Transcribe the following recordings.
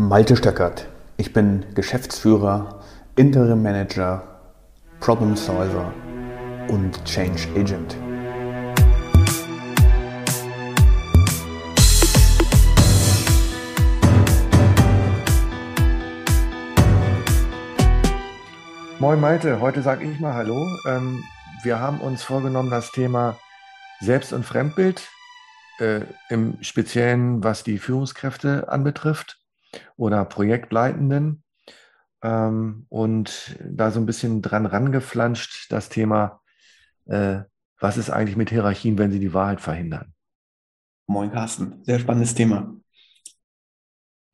Malte Stöckert. Ich bin Geschäftsführer, Interim Manager, Problem Solver und Change Agent. Moin Malte, heute sage ich mal Hallo. Ähm, wir haben uns vorgenommen, das Thema Selbst- und Fremdbild, äh, im Speziellen was die Führungskräfte anbetrifft oder Projektleitenden. Ähm, und da so ein bisschen dran rangeflanscht, das Thema, äh, was ist eigentlich mit Hierarchien, wenn sie die Wahrheit verhindern? Moin Carsten, sehr spannendes Thema.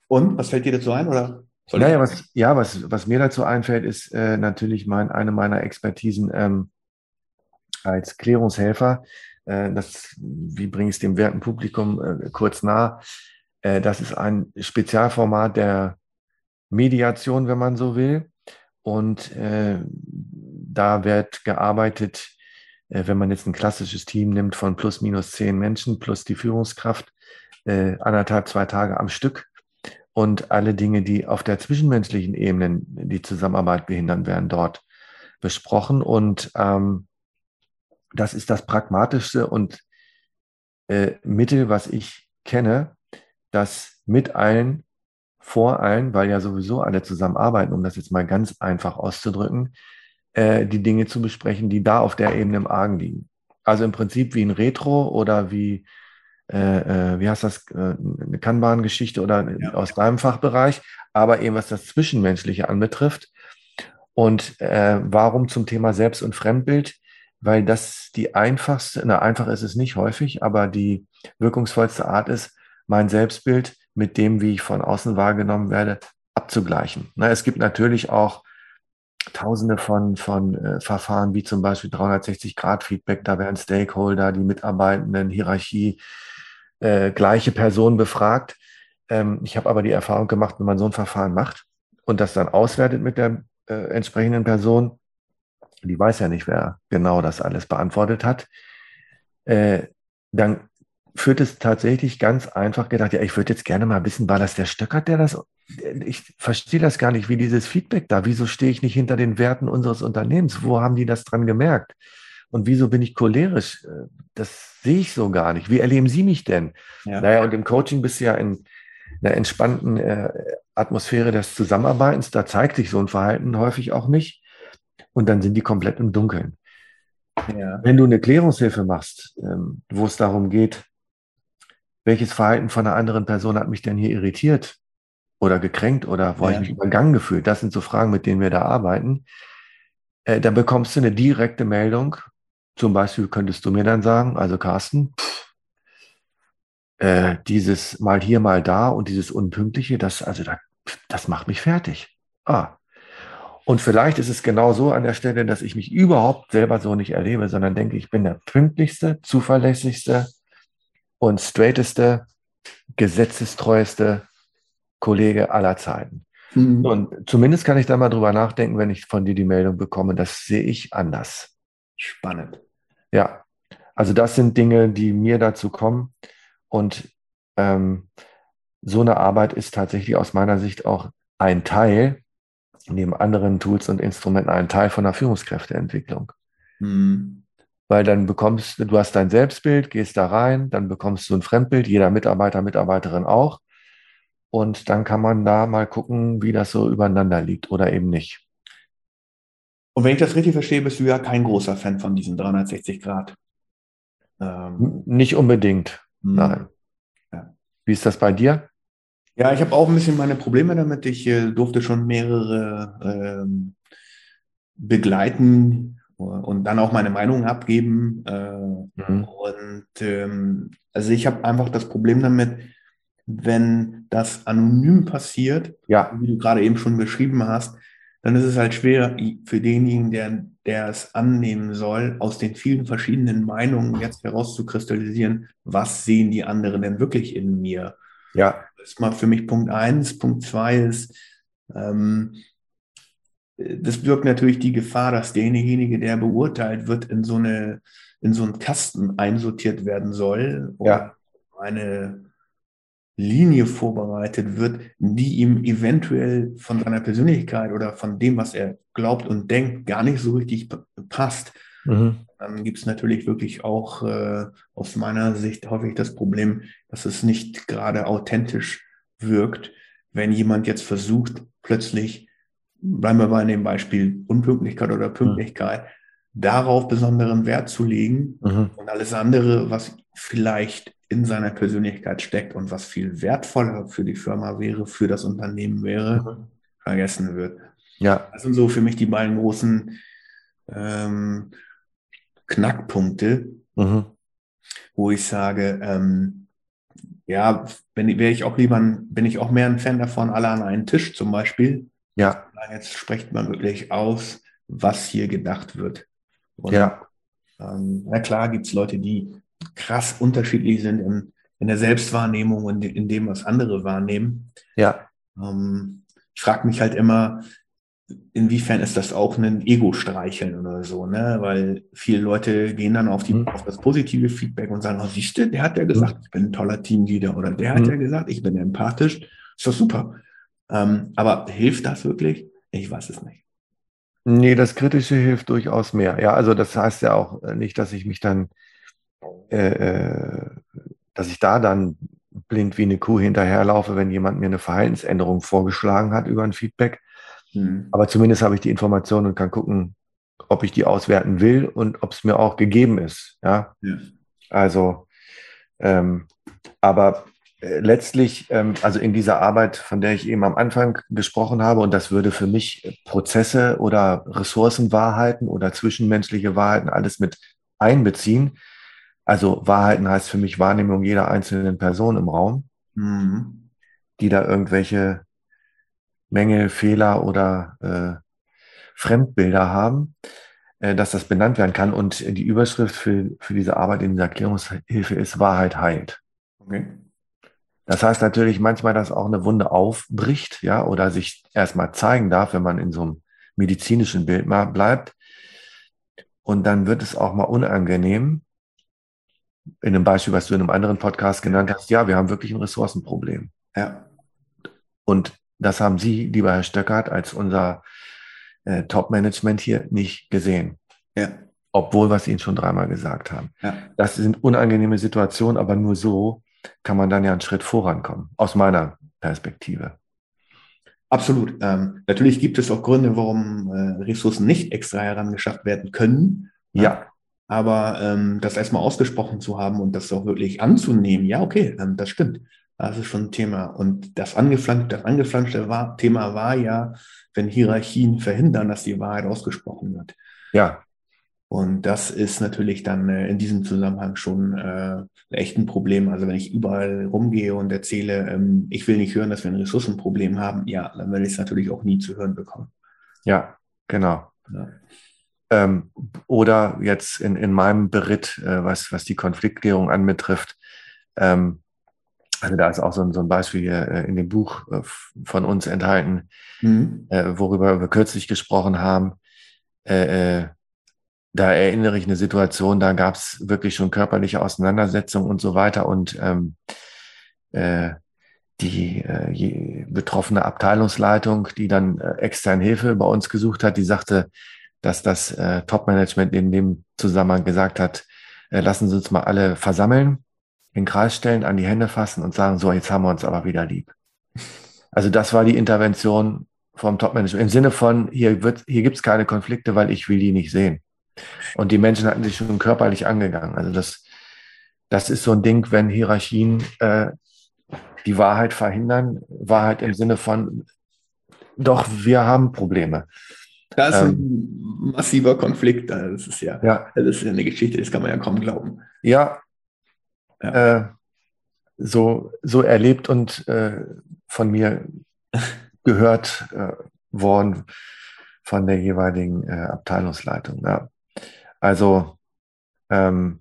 Und was fällt dir dazu ein? Oder naja, was, ja, was, was mir dazu einfällt, ist äh, natürlich mein, eine meiner Expertisen ähm, als Klärungshelfer. Äh, das, wie bringe ich es dem werten Publikum äh, kurz nah? Äh, das ist ein Spezialformat der Mediation, wenn man so will. Und äh, da wird gearbeitet, äh, wenn man jetzt ein klassisches Team nimmt von plus minus zehn Menschen plus die Führungskraft, anderthalb, zwei Tage am Stück und alle Dinge, die auf der zwischenmenschlichen Ebene die Zusammenarbeit behindern, werden dort besprochen. Und ähm, das ist das pragmatischste und äh, Mittel, was ich kenne, das mit allen, vor allen, weil ja sowieso alle zusammenarbeiten, um das jetzt mal ganz einfach auszudrücken, äh, die Dinge zu besprechen, die da auf der Ebene im Argen liegen. Also im Prinzip wie ein Retro oder wie äh, äh, wie heißt das, äh, eine Kanban-Geschichte oder ja. aus deinem Fachbereich, aber eben was das Zwischenmenschliche anbetrifft. Und äh, warum zum Thema Selbst- und Fremdbild? Weil das die einfachste, na einfach ist es nicht häufig, aber die wirkungsvollste Art ist, mein Selbstbild mit dem, wie ich von außen wahrgenommen werde, abzugleichen. Na, es gibt natürlich auch Tausende von, von äh, Verfahren, wie zum Beispiel 360-Grad-Feedback, da werden Stakeholder, die Mitarbeitenden, Hierarchie, äh, gleiche Person befragt. Ähm, ich habe aber die Erfahrung gemacht, wenn man so ein Verfahren macht und das dann auswertet mit der äh, entsprechenden Person, die weiß ja nicht, wer genau das alles beantwortet hat, äh, dann führt es tatsächlich ganz einfach gedacht, ja, ich würde jetzt gerne mal wissen, war das der Stöckert, der das, ich verstehe das gar nicht, wie dieses Feedback da, wieso stehe ich nicht hinter den Werten unseres Unternehmens, wo haben die das dran gemerkt? Und wieso bin ich cholerisch? Das sehe ich so gar nicht. Wie erleben Sie mich denn? Ja. Naja, und im Coaching bist du ja in einer entspannten äh, Atmosphäre des Zusammenarbeitens. Da zeigt sich so ein Verhalten häufig auch nicht. Und dann sind die komplett im Dunkeln. Ja. Wenn du eine Klärungshilfe machst, ähm, wo es darum geht, welches Verhalten von einer anderen Person hat mich denn hier irritiert oder gekränkt oder wo ja. ich mich übergangen gefühlt, das sind so Fragen, mit denen wir da arbeiten, äh, dann bekommst du eine direkte Meldung zum Beispiel könntest du mir dann sagen, also Carsten, pff, äh, dieses mal hier, mal da und dieses Unpünktliche, das, also da, das macht mich fertig. Ah. Und vielleicht ist es genau so an der Stelle, dass ich mich überhaupt selber so nicht erlebe, sondern denke, ich bin der pünktlichste, zuverlässigste und straighteste, gesetzestreueste Kollege aller Zeiten. Mhm. Und zumindest kann ich da mal drüber nachdenken, wenn ich von dir die Meldung bekomme, das sehe ich anders. Spannend. Ja, also das sind Dinge, die mir dazu kommen. Und ähm, so eine Arbeit ist tatsächlich aus meiner Sicht auch ein Teil, neben anderen Tools und Instrumenten, ein Teil von der Führungskräfteentwicklung. Mhm. Weil dann bekommst du, hast dein Selbstbild, gehst da rein, dann bekommst du ein Fremdbild, jeder Mitarbeiter, Mitarbeiterin auch. Und dann kann man da mal gucken, wie das so übereinander liegt oder eben nicht. Und wenn ich das richtig verstehe, bist du ja kein großer Fan von diesen 360 Grad. Ähm, Nicht unbedingt, hm. nein. Ja. Wie ist das bei dir? Ja, ich habe auch ein bisschen meine Probleme damit. Ich äh, durfte schon mehrere ähm, begleiten und dann auch meine Meinung abgeben. Äh, mhm. Und ähm, also ich habe einfach das Problem damit, wenn das anonym passiert, ja. wie du gerade eben schon beschrieben hast, dann ist es halt schwer für denjenigen, der, der es annehmen soll, aus den vielen verschiedenen Meinungen jetzt herauszukristallisieren, was sehen die anderen denn wirklich in mir. Ja. Das ist mal für mich Punkt eins. Punkt zwei ist, ähm, das birgt natürlich die Gefahr, dass derjenige, der beurteilt wird, in so eine, in so einen Kasten einsortiert werden soll. Ja. Eine Linie vorbereitet wird, die ihm eventuell von seiner Persönlichkeit oder von dem, was er glaubt und denkt, gar nicht so richtig passt. Mhm. Dann gibt es natürlich wirklich auch äh, aus meiner Sicht häufig das Problem, dass es nicht gerade authentisch wirkt, wenn jemand jetzt versucht, plötzlich, bleiben wir bei dem Beispiel Unpünktlichkeit oder Pünktlichkeit, darauf besonderen Wert zu legen mhm. und alles andere, was vielleicht in seiner Persönlichkeit steckt und was viel wertvoller für die Firma wäre, für das Unternehmen wäre, mhm. vergessen wird. Ja. Das sind so für mich die beiden großen ähm, Knackpunkte, mhm. wo ich sage, ähm, ja, wenn wäre ich auch lieber, bin ich auch mehr ein Fan davon, alle an einen Tisch zum Beispiel. Ja. Jetzt spricht man wirklich aus, was hier gedacht wird. Und, ja. Ähm, na klar gibt es Leute, die krass unterschiedlich sind in, in der Selbstwahrnehmung und in, dem, was andere wahrnehmen. Ja. Ähm, ich frage mich halt immer, inwiefern ist das auch ein Ego-Streicheln oder so, ne? Weil viele Leute gehen dann auf, die, mhm. auf das positive Feedback und sagen, oh, siehst du, der hat ja gesagt, ich bin ein toller Teamleader oder der mhm. hat ja gesagt, ich bin empathisch. Ist doch super. Ähm, aber hilft das wirklich? Ich weiß es nicht. Nee, das Kritische hilft durchaus mehr. Ja, also das heißt ja auch nicht, dass ich mich dann äh, äh, dass ich da dann blind wie eine Kuh hinterherlaufe, wenn jemand mir eine Verhaltensänderung vorgeschlagen hat über ein Feedback. Mhm. Aber zumindest habe ich die Information und kann gucken, ob ich die auswerten will und ob es mir auch gegeben ist. Ja. ja. Also, ähm, aber äh, letztlich, ähm, also in dieser Arbeit, von der ich eben am Anfang gesprochen habe, und das würde für mich Prozesse oder Ressourcenwahrheiten oder zwischenmenschliche Wahrheiten alles mit einbeziehen, also Wahrheiten heißt für mich Wahrnehmung jeder einzelnen Person im Raum, mhm. die da irgendwelche Mängel, Fehler oder äh, Fremdbilder haben, äh, dass das benannt werden kann. Und die Überschrift für, für diese Arbeit in dieser Erklärungshilfe ist Wahrheit heilt. Okay. Das heißt natürlich manchmal, dass auch eine Wunde aufbricht, ja, oder sich erstmal zeigen darf, wenn man in so einem medizinischen Bild mal bleibt. Und dann wird es auch mal unangenehm, in einem Beispiel, was du in einem anderen Podcast genannt hast, ja, wir haben wirklich ein Ressourcenproblem. Ja. Und das haben Sie, lieber Herr Stöckert, als unser äh, Top-Management hier nicht gesehen. Ja. Obwohl wir es Ihnen schon dreimal gesagt haben. Ja. Das sind unangenehme Situationen, aber nur so kann man dann ja einen Schritt vorankommen, aus meiner Perspektive. Absolut. Ähm, natürlich gibt es auch Gründe, warum äh, Ressourcen nicht extra herangeschafft werden können. Ja. Aber ähm, das erstmal ausgesprochen zu haben und das auch wirklich anzunehmen, ja, okay, ähm, das stimmt. Das ist schon ein Thema. Und das angeflanschte, das angeflanschte war, Thema war ja, wenn Hierarchien verhindern, dass die Wahrheit ausgesprochen wird. Ja. Und das ist natürlich dann äh, in diesem Zusammenhang schon äh, echt ein Problem. Also wenn ich überall rumgehe und erzähle, ähm, ich will nicht hören, dass wir ein Ressourcenproblem haben, ja, dann werde ich es natürlich auch nie zu hören bekommen. Ja, genau. Ja. Ähm, oder jetzt in, in meinem Beritt, äh, was, was die Konfliktklärung anbetrifft, ähm, also da ist auch so ein, so ein Beispiel hier äh, in dem Buch äh, von uns enthalten, mhm. worüber wir kürzlich gesprochen haben. Äh, äh, da erinnere ich eine Situation, da gab es wirklich schon körperliche Auseinandersetzungen und so weiter. Und ähm, die betroffene Abteilungsleitung, die dann extern Hilfe bei uns gesucht hat, die sagte, dass das äh, Top-Management in dem Zusammenhang gesagt hat, äh, lassen Sie uns mal alle versammeln, in Kreis stellen, an die Hände fassen und sagen, so, jetzt haben wir uns aber wieder lieb. Also das war die Intervention vom Top-Management im Sinne von, hier, wird, hier gibt es keine Konflikte, weil ich will die nicht sehen. Und die Menschen hatten sich schon körperlich angegangen. Also das, das ist so ein Ding, wenn Hierarchien äh, die Wahrheit verhindern. Wahrheit im Sinne von, doch, wir haben Probleme. Das ist ähm, ein massiver Konflikt. Das ist ja, ja, das ist ja eine Geschichte, das kann man ja kaum glauben. Ja. ja. Äh, so, so erlebt und äh, von mir gehört äh, worden von der jeweiligen äh, Abteilungsleitung. Ja. Also, ähm,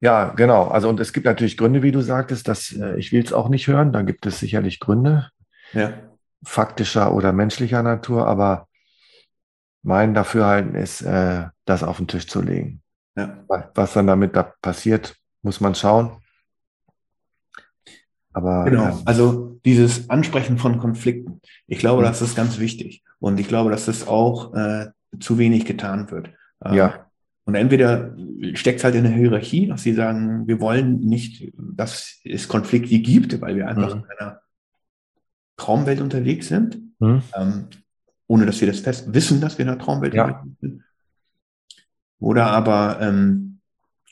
ja, genau. Also, und es gibt natürlich Gründe, wie du sagtest, dass äh, ich will es auch nicht hören. Da gibt es sicherlich Gründe. Ja faktischer oder menschlicher Natur, aber mein Dafürhalten ist, äh, das auf den Tisch zu legen. Ja. Was dann damit da passiert, muss man schauen. Aber, genau, ja. also dieses Ansprechen von Konflikten. Ich glaube, mhm. das ist ganz wichtig. Und ich glaube, dass das auch äh, zu wenig getan wird. Ähm, ja. Und entweder steckt es halt in der Hierarchie, dass sie sagen, wir wollen nicht, dass es Konflikte gibt, weil wir einfach mhm. in einer Traumwelt unterwegs sind, mhm. ähm, ohne dass wir das fest wissen, dass wir in einer Traumwelt ja. unterwegs sind. Oder aber ähm,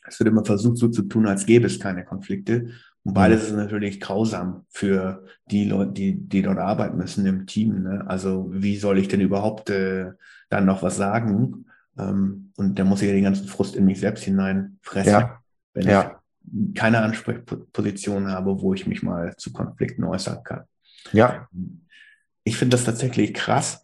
es wird immer versucht, so zu tun, als gäbe es keine Konflikte. Und beides ist natürlich grausam für die Leute, die, die dort arbeiten müssen im Team. Ne? Also wie soll ich denn überhaupt äh, dann noch was sagen? Ähm, und da muss ich ja den ganzen Frust in mich selbst hineinfressen, ja. wenn ja. ich keine Ansprechposition habe, wo ich mich mal zu Konflikten äußern kann. Ja. Ich finde das tatsächlich krass,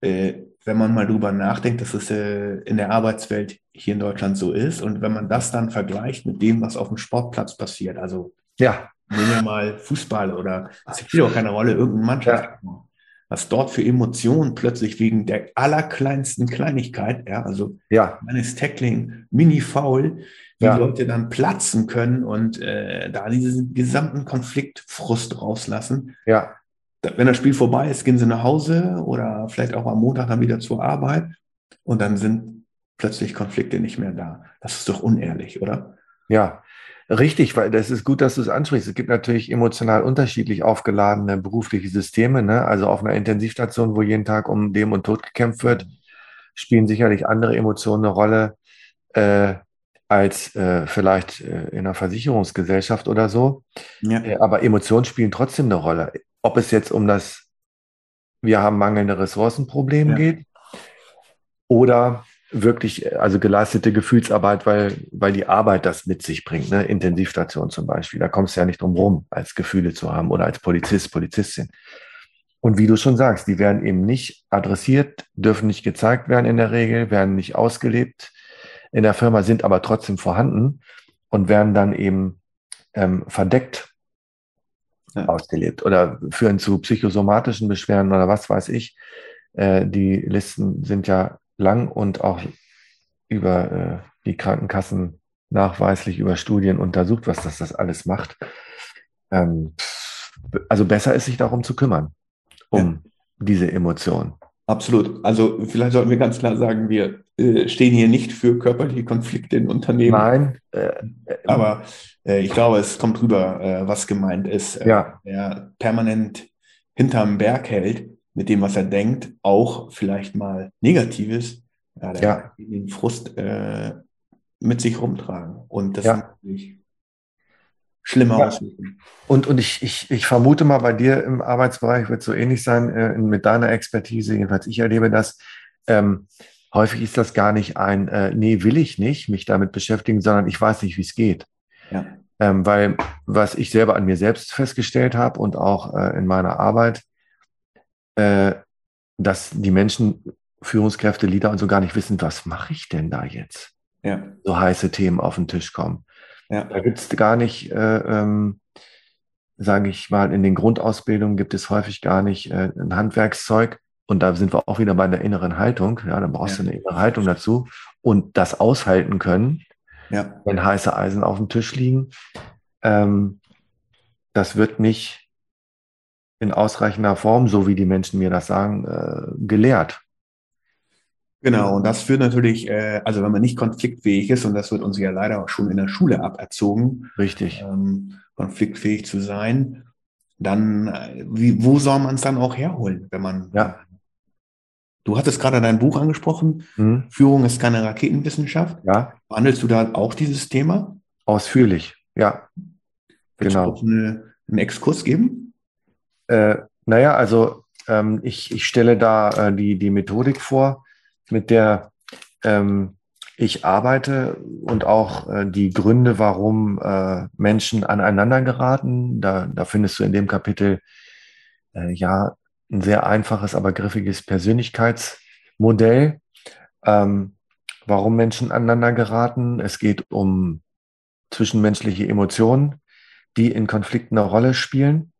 äh, wenn man mal drüber nachdenkt, dass es äh, in der Arbeitswelt hier in Deutschland so ist und wenn man das dann vergleicht mit dem, was auf dem Sportplatz passiert, also ja. nehmen wir mal Fußball oder es spielt auch keine Rolle, irgendein Mannschaft. Ja. Was dort für Emotionen plötzlich wegen der allerkleinsten Kleinigkeit, ja, also ja. meines Tackling, Mini-Foul, wie ja. Leute dann platzen können und äh, da diesen gesamten Konfliktfrust rauslassen. Ja wenn das Spiel vorbei ist, gehen sie nach Hause oder vielleicht auch am Montag dann wieder zur Arbeit und dann sind plötzlich Konflikte nicht mehr da. Das ist doch unehrlich, oder? Ja, richtig, weil das ist gut, dass du es ansprichst. Es gibt natürlich emotional unterschiedlich aufgeladene berufliche Systeme. Ne? Also auf einer Intensivstation, wo jeden Tag um Leben und Tod gekämpft wird, spielen sicherlich andere Emotionen eine Rolle äh, als äh, vielleicht äh, in einer Versicherungsgesellschaft oder so. Ja. Äh, aber Emotionen spielen trotzdem eine Rolle ob es jetzt um das wir haben mangelnde Ressourcenproblem ja. geht oder wirklich, also geleistete Gefühlsarbeit, weil, weil die Arbeit das mit sich bringt, ne? Intensivstation zum Beispiel. Da kommst du ja nicht drum rum, als Gefühle zu haben oder als Polizist, Polizistin. Und wie du schon sagst, die werden eben nicht adressiert, dürfen nicht gezeigt werden in der Regel, werden nicht ausgelebt in der Firma, sind aber trotzdem vorhanden und werden dann eben ähm, verdeckt ja. ausgelebt oder führen zu psychosomatischen Beschwerden oder was weiß ich. Äh, die Listen sind ja lang und auch über äh, die Krankenkassen nachweislich über Studien untersucht, was das, das alles macht. Ähm, also besser ist sich darum zu kümmern, um ja. diese Emotionen. Absolut. Also vielleicht sollten wir ganz klar sagen, wir äh, stehen hier nicht für körperliche Konflikte in Unternehmen. Nein. Äh, äh, aber äh, ich glaube, es kommt rüber, äh, was gemeint ist. Äh, ja. Der permanent hinterm Berg hält mit dem, was er denkt, auch vielleicht mal Negatives, ja, der ja. den Frust mit sich rumtragen. Und das ja. ist natürlich schlimmer ja. auswirken. Und, und ich, ich, ich vermute mal, bei dir im Arbeitsbereich wird es so ähnlich sein, äh, mit deiner Expertise, jedenfalls ich erlebe das. Ähm, häufig ist das gar nicht ein, äh, nee, will ich nicht mich damit beschäftigen, sondern ich weiß nicht, wie es geht. Ja. Ähm, weil was ich selber an mir selbst festgestellt habe und auch äh, in meiner Arbeit, äh, dass die Menschen, Führungskräfte, Leader und so gar nicht wissen, was mache ich denn da jetzt? Ja. So heiße Themen auf den Tisch kommen. Ja. Da gibt es gar nicht, äh, ähm, sage ich mal, in den Grundausbildungen gibt es häufig gar nicht äh, ein Handwerkszeug. Und da sind wir auch wieder bei der inneren Haltung. Ja, dann brauchst ja. du eine innere Haltung dazu und das aushalten können, ja. wenn heiße Eisen auf dem Tisch liegen. Ähm, das wird nicht in ausreichender Form, so wie die Menschen mir das sagen, äh, gelehrt. Genau, und das führt natürlich, äh, also wenn man nicht konfliktfähig ist, und das wird uns ja leider auch schon in der Schule aberzogen, richtig, ähm, konfliktfähig zu sein, dann, äh, wie, wo soll man es dann auch herholen, wenn man. Ja. Du hattest gerade dein Buch angesprochen, mhm. Führung ist keine Raketenwissenschaft. Ja. Behandelst du da auch dieses Thema? Ausführlich, ja. Willst genau. du auch eine, einen Exkurs geben? Äh, naja, also ähm, ich, ich stelle da äh, die, die Methodik vor, mit der ähm, ich arbeite und auch äh, die Gründe, warum äh, Menschen aneinander geraten. Da, da findest du in dem Kapitel äh, ja ein sehr einfaches, aber griffiges Persönlichkeitsmodell, ähm, warum Menschen aneinander geraten. Es geht um zwischenmenschliche Emotionen, die in Konflikten eine Rolle spielen.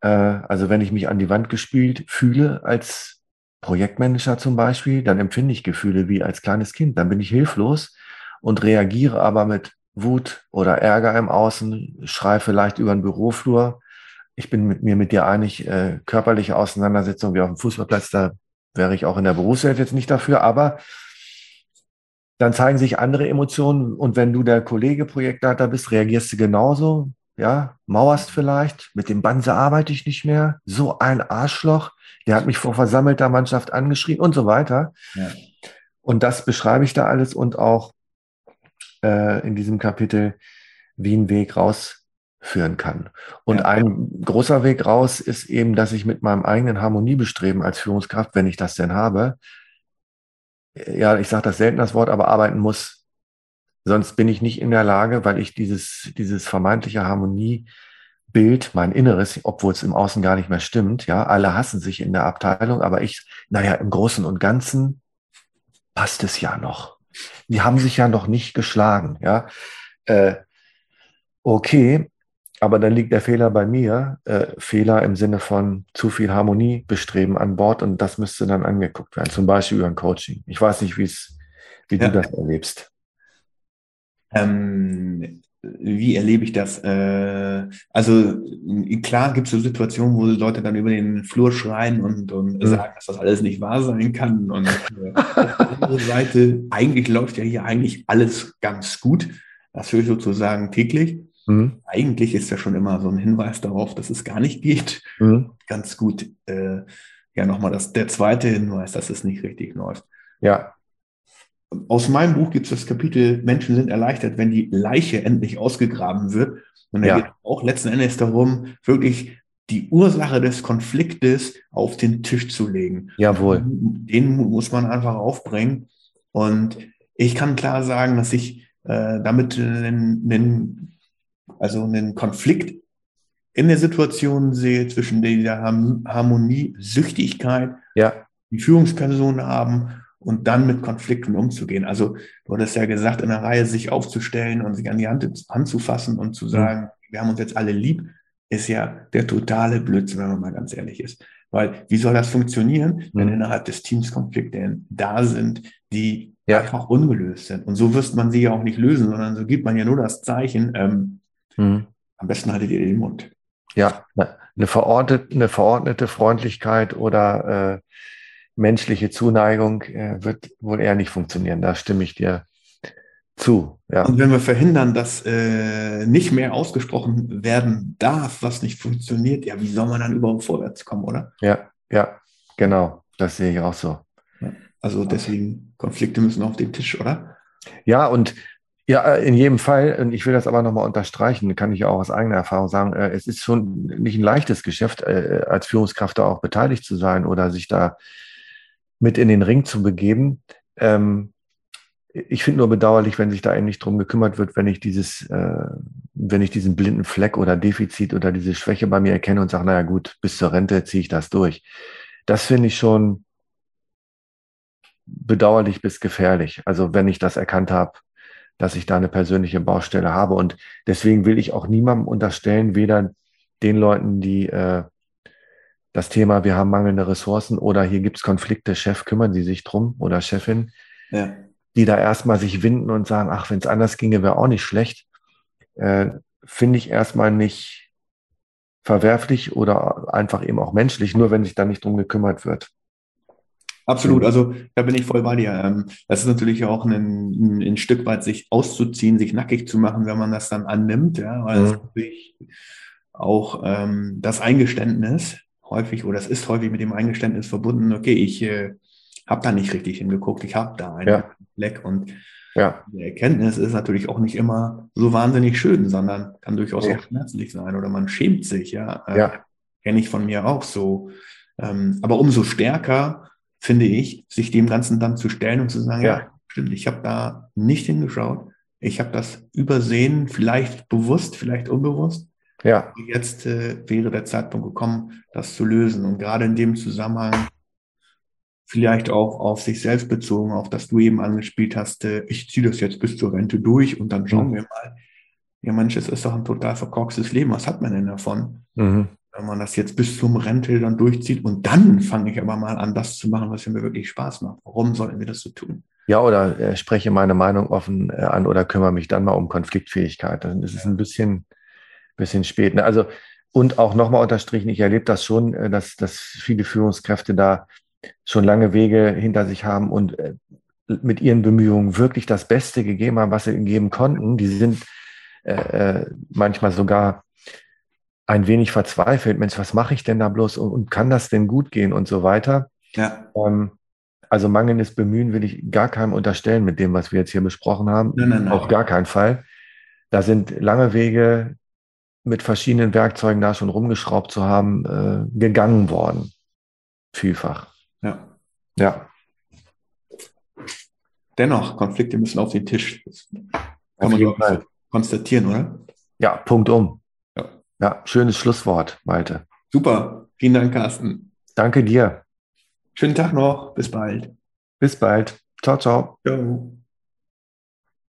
Äh, also wenn ich mich an die Wand gespielt fühle als Projektmanager zum Beispiel, dann empfinde ich Gefühle wie als kleines Kind. Dann bin ich hilflos und reagiere aber mit Wut oder Ärger im Außen, schrei vielleicht über den Büroflur. Ich bin mit mir mit dir einig, äh, körperliche Auseinandersetzung wie auf dem Fußballplatz, da wäre ich auch in der Berufswelt jetzt nicht dafür, aber dann zeigen sich andere Emotionen und wenn du der Kollege Projektleiter bist, reagierst du genauso, ja, mauerst vielleicht, mit dem Banse arbeite ich nicht mehr, so ein Arschloch, der hat mich vor versammelter Mannschaft angeschrien und so weiter. Ja. Und das beschreibe ich da alles und auch äh, in diesem Kapitel, wie ein Weg rausführen kann. Und ja. ein großer Weg raus ist eben, dass ich mit meinem eigenen Harmoniebestreben als Führungskraft, wenn ich das denn habe, ja, ich sage das selten das Wort, aber arbeiten muss. Sonst bin ich nicht in der Lage, weil ich dieses, dieses vermeintliche Harmoniebild, mein Inneres, obwohl es im Außen gar nicht mehr stimmt, ja, alle hassen sich in der Abteilung, aber ich, naja, im Großen und Ganzen passt es ja noch die haben sich ja noch nicht geschlagen, ja. Äh, okay, aber dann liegt der Fehler bei mir. Äh, Fehler im Sinne von zu viel Harmonie bestreben an Bord und das müsste dann angeguckt werden, zum Beispiel über ein Coaching. Ich weiß nicht, wie wie ja. du das erlebst. Ähm, wie erlebe ich das? Äh, also klar gibt es so Situationen, wo Leute dann über den Flur schreien und, und mhm. sagen, dass das alles nicht wahr sein kann. Und äh, auf der anderen Seite, eigentlich läuft ja hier eigentlich alles ganz gut. Das höre ich sozusagen täglich. Mhm. Eigentlich ist ja schon immer so ein Hinweis darauf, dass es gar nicht geht. Mhm. Ganz gut. Äh, ja, nochmal das, der zweite Hinweis, dass es nicht richtig läuft. Ja, aus meinem Buch gibt es das Kapitel Menschen sind erleichtert, wenn die Leiche endlich ausgegraben wird. Und da ja. geht auch letzten Endes darum, wirklich die Ursache des Konfliktes auf den Tisch zu legen. Jawohl. Den muss man einfach aufbringen. Und ich kann klar sagen, dass ich äh, damit einen, einen, also einen Konflikt in der Situation sehe zwischen dieser Harmonie, Süchtigkeit, ja. die Führungspersonen haben und dann mit Konflikten umzugehen. Also du hattest ja gesagt, in einer Reihe sich aufzustellen und sich an die Hand anzufassen und zu sagen, mhm. wir haben uns jetzt alle lieb, ist ja der totale Blödsinn, wenn man mal ganz ehrlich ist. Weil wie soll das funktionieren, wenn mhm. innerhalb des Teams Konflikte da sind, die ja. einfach ungelöst sind? Und so wirst man sie ja auch nicht lösen, sondern so gibt man ja nur das Zeichen, ähm, mhm. am besten haltet ihr den Mund. Ja, eine verordnete, eine verordnete Freundlichkeit oder äh, menschliche Zuneigung äh, wird wohl eher nicht funktionieren. Da stimme ich dir zu. Ja. Und wenn wir verhindern, dass äh, nicht mehr ausgesprochen werden darf, was nicht funktioniert, ja, wie soll man dann überhaupt vorwärts kommen, oder? Ja, ja, genau. Das sehe ich auch so. Also deswegen, Konflikte müssen auf den Tisch, oder? Ja, und ja, in jedem Fall, und ich will das aber nochmal unterstreichen, kann ich auch aus eigener Erfahrung sagen, äh, es ist schon nicht ein leichtes Geschäft, äh, als Führungskraft da auch beteiligt zu sein oder sich da mit in den Ring zu begeben. Ähm, ich finde nur bedauerlich, wenn sich da eben nicht drum gekümmert wird, wenn ich dieses, äh, wenn ich diesen blinden Fleck oder Defizit oder diese Schwäche bei mir erkenne und sage, naja gut, bis zur Rente ziehe ich das durch. Das finde ich schon bedauerlich bis gefährlich. Also wenn ich das erkannt habe, dass ich da eine persönliche Baustelle habe. Und deswegen will ich auch niemandem unterstellen, weder den Leuten, die äh, das Thema, wir haben mangelnde Ressourcen oder hier gibt es Konflikte, Chef, kümmern Sie sich drum oder Chefin, ja. die da erstmal sich winden und sagen, ach, wenn es anders ginge, wäre auch nicht schlecht, äh, finde ich erstmal nicht verwerflich oder einfach eben auch menschlich, nur wenn sich da nicht drum gekümmert wird. Absolut, also da bin ich voll bei dir. Ähm, das ist natürlich auch ein, ein, Stück weit, sich auszuziehen, sich nackig zu machen, wenn man das dann annimmt, ja, weil mhm. das natürlich auch ähm, das Eingeständnis, häufig oder es ist häufig mit dem Eingeständnis verbunden, okay, ich äh, habe da nicht richtig hingeguckt, ich habe da einen ja. Fleck und ja. die Erkenntnis ist natürlich auch nicht immer so wahnsinnig schön, sondern kann durchaus ja. auch schmerzlich sein oder man schämt sich, ja. Äh, ja. Kenne ich von mir auch so. Ähm, aber umso stärker finde ich, sich dem Ganzen dann zu stellen und zu sagen, ja, ja stimmt, ich habe da nicht hingeschaut, ich habe das übersehen, vielleicht bewusst, vielleicht unbewusst. Ja. Jetzt äh, wäre der Zeitpunkt gekommen, das zu lösen. Und gerade in dem Zusammenhang, vielleicht auch auf sich selbst bezogen, auf das du eben angespielt hast, äh, ich ziehe das jetzt bis zur Rente durch und dann schauen mhm. wir mal. Ja, Mensch, es ist doch ein total verkorkstes Leben. Was hat man denn davon? Mhm. Wenn man das jetzt bis zum Rente dann durchzieht und dann fange ich aber mal an, das zu machen, was mir wirklich Spaß macht. Warum sollten wir das so tun? Ja, oder äh, spreche meine Meinung offen äh, an oder kümmere mich dann mal um Konfliktfähigkeit. Dann ist es ein bisschen, bisschen spät. Ne? Also, und auch nochmal unterstrichen, ich erlebe das schon, äh, dass, dass viele Führungskräfte da schon lange Wege hinter sich haben und äh, mit ihren Bemühungen wirklich das Beste gegeben haben, was sie geben konnten. Die sind äh, äh, manchmal sogar ein wenig verzweifelt. Mensch, was mache ich denn da bloß und, und, kann das denn gut gehen und so weiter? Ja. Ähm, also mangelndes Bemühen will ich gar keinem unterstellen mit dem, was wir jetzt hier besprochen haben. Nein, nein, nein. Auf gar keinen Fall. Da sind lange Wege mit verschiedenen Werkzeugen da schon rumgeschraubt zu haben, äh, gegangen worden. Vielfach. Ja. Ja. Dennoch, Konflikte müssen auf den Tisch. Das kann man jeden Fall. konstatieren, oder? Ja, Punkt um. Ja. ja, schönes Schlusswort, Malte. Super. Vielen Dank, Carsten. Danke dir. Schönen Tag noch. Bis bald. Bis bald. Ciao, ciao. Ciao.